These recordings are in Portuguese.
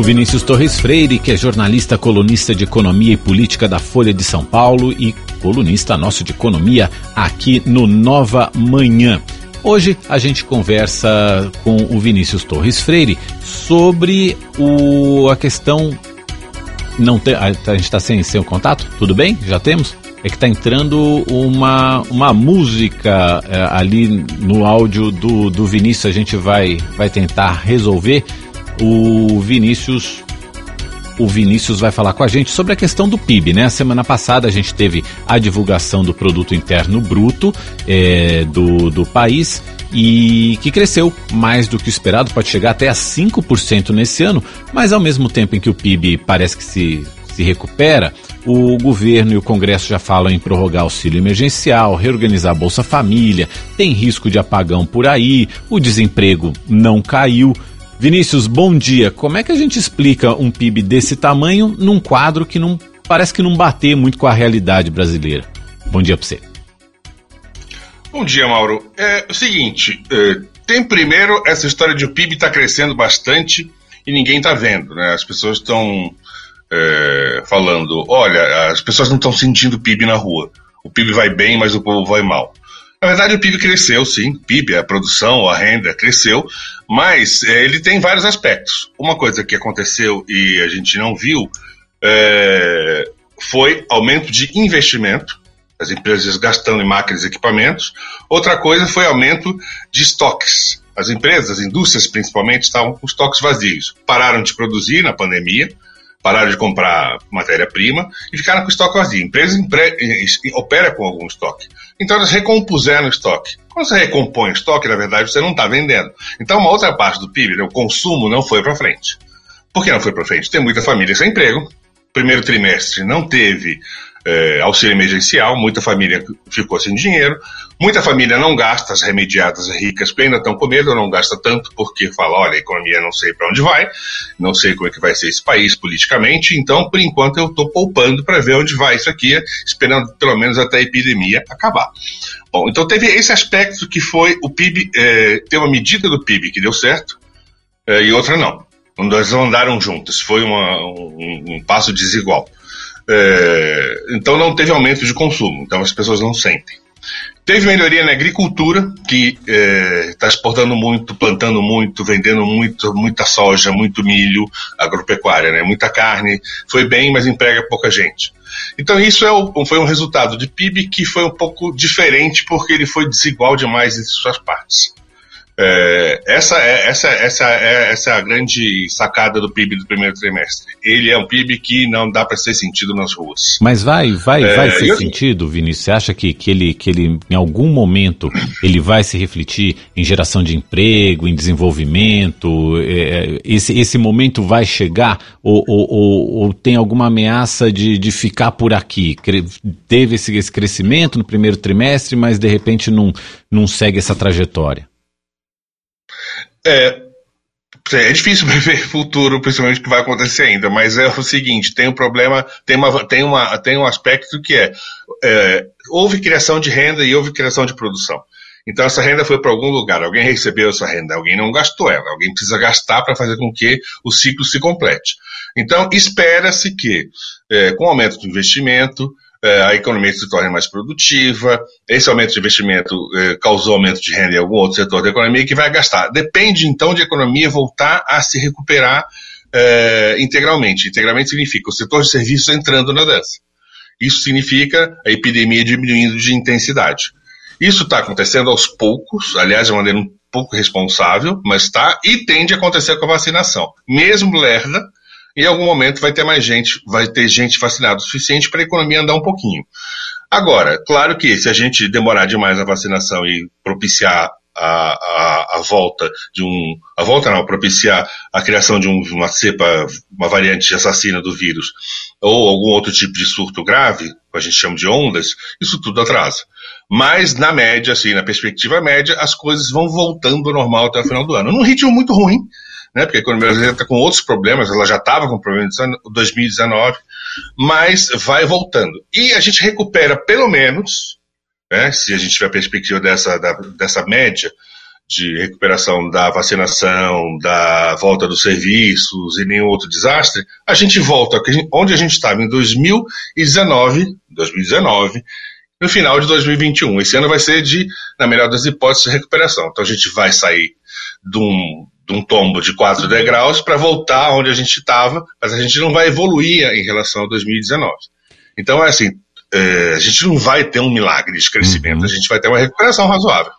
O Vinícius Torres Freire, que é jornalista, colunista de economia e política da Folha de São Paulo e colunista nosso de economia aqui no Nova Manhã. Hoje a gente conversa com o Vinícius Torres Freire sobre o, a questão. Não a, a gente está sem, sem o contato? Tudo bem? Já temos? É que está entrando uma, uma música é, ali no áudio do, do Vinícius. A gente vai, vai tentar resolver. O Vinícius o Vinícius vai falar com a gente sobre a questão do PIB, né? Semana passada a gente teve a divulgação do produto interno bruto é, do, do país e que cresceu mais do que o esperado, pode chegar até a 5% nesse ano, mas ao mesmo tempo em que o PIB parece que se, se recupera, o governo e o Congresso já falam em prorrogar auxílio emergencial, reorganizar a Bolsa Família, tem risco de apagão por aí, o desemprego não caiu. Vinícius, bom dia. Como é que a gente explica um PIB desse tamanho num quadro que não parece que não bater muito com a realidade brasileira? Bom dia para você. Bom dia, Mauro. É o seguinte, é, tem primeiro essa história de o PIB está crescendo bastante e ninguém está vendo, né? As pessoas estão é, falando, olha, as pessoas não estão sentindo o PIB na rua. O PIB vai bem, mas o povo vai mal. Na verdade, o PIB cresceu, sim. O PIB, a produção, a renda cresceu, mas é, ele tem vários aspectos. Uma coisa que aconteceu e a gente não viu é, foi aumento de investimento, as empresas gastando em máquinas e equipamentos. Outra coisa foi aumento de estoques. As empresas, as indústrias principalmente, estavam com estoques vazios. Pararam de produzir na pandemia, pararam de comprar matéria-prima e ficaram com estoque vazio. A empresa empre... opera com algum estoque. Então elas recompuseram o estoque. Quando você recompõe o estoque, na verdade, você não está vendendo. Então uma outra parte do PIB, né, o consumo, não foi para frente. Por que não foi para frente? Tem muita família sem emprego. Primeiro trimestre não teve é, auxílio emergencial, muita família ficou sem dinheiro, muita família não gasta, as remediadas ricas ainda estão com medo, não gasta tanto porque fala, olha, a economia não sei para onde vai, não sei como é que vai ser esse país politicamente, então por enquanto eu estou poupando para ver onde vai isso aqui, esperando pelo menos até a epidemia acabar. Bom, então teve esse aspecto que foi o PIB, é, ter uma medida do PIB que deu certo é, e outra não. Elas andaram juntas, foi uma, um, um passo desigual. É, então não teve aumento de consumo, então as pessoas não sentem. Teve melhoria na agricultura, que está é, exportando muito, plantando muito, vendendo muito, muita soja, muito milho, agropecuária, né? muita carne. Foi bem, mas emprega pouca gente. Então isso é o, foi um resultado de PIB que foi um pouco diferente porque ele foi desigual demais entre suas partes. É, essa, é, essa, essa, é, essa é a grande sacada do PIB do primeiro trimestre. Ele é um PIB que não dá para ser sentido nas ruas. Mas vai, vai, é, vai ser eu... sentido, Vinícius? Você acha que, que, ele, que ele, em algum momento, ele vai se refletir em geração de emprego, em desenvolvimento? É, esse, esse momento vai chegar? Ou, ou, ou, ou, tem alguma ameaça de, de ficar por aqui? Teve esse, esse crescimento no primeiro trimestre, mas de repente não, não segue essa trajetória? É, é difícil prever futuro, principalmente o que vai acontecer ainda, mas é o seguinte: tem um problema, tem, uma, tem, uma, tem um aspecto que é, é houve criação de renda e houve criação de produção. Então essa renda foi para algum lugar, alguém recebeu essa renda, alguém não gastou ela, alguém precisa gastar para fazer com que o ciclo se complete. Então espera-se que, é, com o aumento do investimento, a economia se torne mais produtiva, esse aumento de investimento é, causou aumento de renda em algum outro setor da economia que vai gastar. Depende, então, de a economia voltar a se recuperar é, integralmente. Integralmente significa o setor de serviços entrando na dança. Isso significa a epidemia diminuindo de intensidade. Isso está acontecendo aos poucos, aliás, de maneira um pouco responsável, mas está, e tende a acontecer com a vacinação. Mesmo lerda, em algum momento vai ter mais gente, vai ter gente vacinada o suficiente para a economia andar um pouquinho. Agora, claro que se a gente demorar demais a vacinação e propiciar a, a, a, volta de um. A volta não, propiciar a criação de um, uma cepa, uma variante assassina do vírus, ou algum outro tipo de surto grave, que a gente chama de ondas, isso tudo atrasa. Mas, na média, assim, na perspectiva média, as coisas vão voltando ao normal até o final do ano. Num ritmo muito ruim, né? Porque a economia brasileira está com outros problemas, ela já estava com problemas em 2019, mas vai voltando. E a gente recupera, pelo menos, né, se a gente tiver a perspectiva dessa, da, dessa média de recuperação da vacinação, da volta dos serviços e nenhum outro desastre, a gente volta onde a gente estava em 2019, 2019, no final de 2021. Esse ano vai ser de, na melhor das hipóteses, recuperação. Então a gente vai sair de um, um tombo de 4 degraus para voltar onde a gente estava, mas a gente não vai evoluir em relação a 2019. Então é assim, é, a gente não vai ter um milagre de crescimento, uhum. a gente vai ter uma recuperação razoável.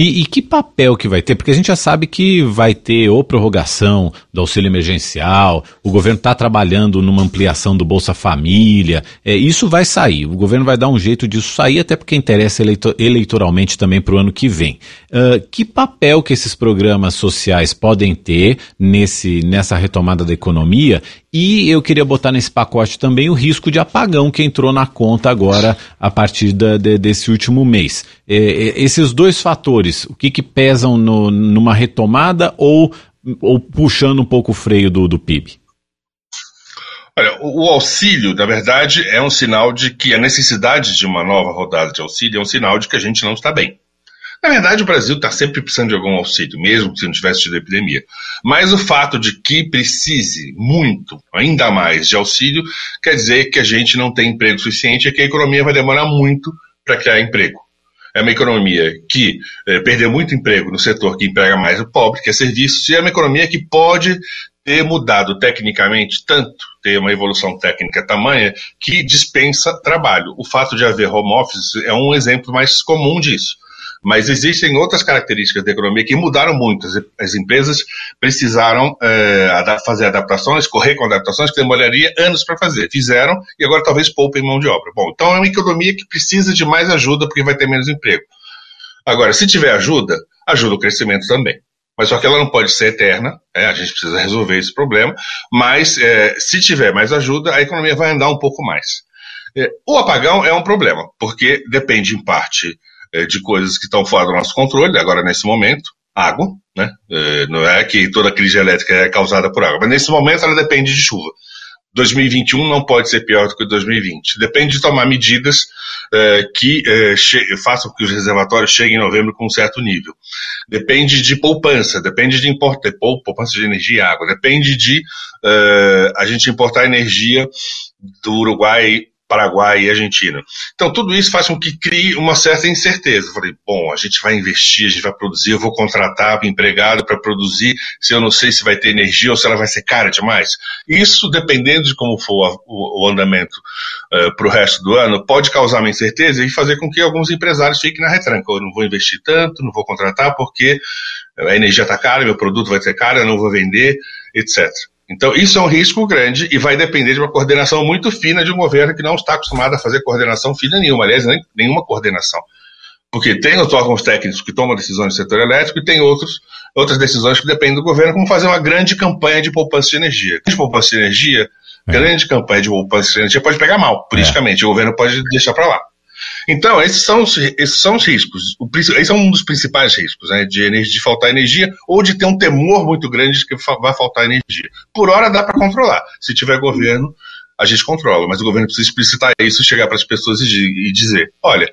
E, e, que papel que vai ter? Porque a gente já sabe que vai ter ou prorrogação do auxílio emergencial, o governo está trabalhando numa ampliação do Bolsa Família, é, isso vai sair. O governo vai dar um jeito disso sair, até porque interessa eleitor, eleitoralmente também para o ano que vem. Uh, que papel que esses programas sociais podem ter nesse, nessa retomada da economia e eu queria botar nesse pacote também o risco de apagão que entrou na conta agora a partir da, de, desse último mês. É, é, esses dois fatores, o que, que pesam no, numa retomada ou, ou puxando um pouco o freio do, do PIB? Olha, o, auxílio, na verdade, é um sinal de que a necessidade de uma nova rodada de auxílio é um sinal de que a gente não está bem. Na verdade, o Brasil está sempre precisando de algum auxílio, mesmo se não tivesse tido epidemia. Mas o fato de que precise muito, ainda mais, de auxílio, quer dizer que a gente não tem emprego suficiente e que a economia vai demorar muito para criar emprego. É uma economia que é, perdeu muito emprego no setor que emprega mais o pobre, que é serviços, e é uma economia que pode ter mudado tecnicamente tanto, ter uma evolução técnica tamanha, que dispensa trabalho. O fato de haver home office é um exemplo mais comum disso. Mas existem outras características da economia que mudaram muito. As, as empresas precisaram é, fazer adaptações, correr com adaptações que demoraria anos para fazer. Fizeram e agora talvez poupem mão de obra. Bom, então é uma economia que precisa de mais ajuda porque vai ter menos emprego. Agora, se tiver ajuda, ajuda o crescimento também mas só que ela não pode ser eterna, é, a gente precisa resolver esse problema, mas é, se tiver mais ajuda, a economia vai andar um pouco mais. É, o apagão é um problema, porque depende em parte é, de coisas que estão fora do nosso controle, agora nesse momento, água, né? É, não é que toda crise elétrica é causada por água, mas nesse momento ela depende de chuva. 2021 não pode ser pior do que 2020. Depende de tomar medidas é, que é, façam que os reservatórios cheguem em novembro com um certo nível. Depende de poupança, depende de importar poupança de energia e água, depende de é, a gente importar energia do Uruguai Paraguai e Argentina. Então, tudo isso faz com que crie uma certa incerteza. Eu falei, bom, a gente vai investir, a gente vai produzir, eu vou contratar empregado para produzir, se eu não sei se vai ter energia ou se ela vai ser cara demais. Isso, dependendo de como for o, andamento uh, eh, para o resto do ano, pode causar uma incerteza e fazer com que alguns empresários fiquem na retranca. Eu não vou investir tanto, não vou contratar porque a energia está cara, meu produto vai ser caro, eu não vou vender, etc. Então, isso é um risco grande e vai depender de uma coordenação muito fina de um governo que não está acostumado a fazer coordenação fina nenhuma, aliás, nem, nenhuma coordenação. Porque tem os órgãos técnicos que tomam decisões no setor elétrico e tem outros, outras decisões que dependem do governo, como fazer uma grande campanha de poupança de energia. De poupança de energia, é. grande campanha de poupança de energia pode pegar mal, politicamente. É. O governo pode deixar para lá. Então, esses são os, esses são os riscos. O, esse é um dos principais riscos, né? De, de faltar energia ou de ter um temor muito grande de que vai faltar energia. Por hora dá para controlar. Se tiver governo, a gente controla. Mas o governo precisa explicitar isso, chegar para as pessoas e, e dizer: olha,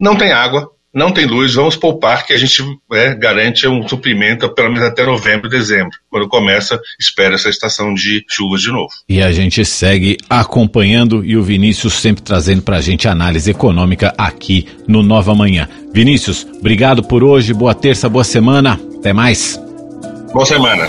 não tem água, não tem luz, vamos poupar que a gente é, garante um suprimento pelo menos até novembro, dezembro, quando começa, espera essa estação de chuvas de novo. E a gente segue acompanhando e o Vinícius sempre trazendo para a gente análise econômica aqui no Nova Manhã. Vinícius, obrigado por hoje, boa terça, boa semana, até mais. Boa semana.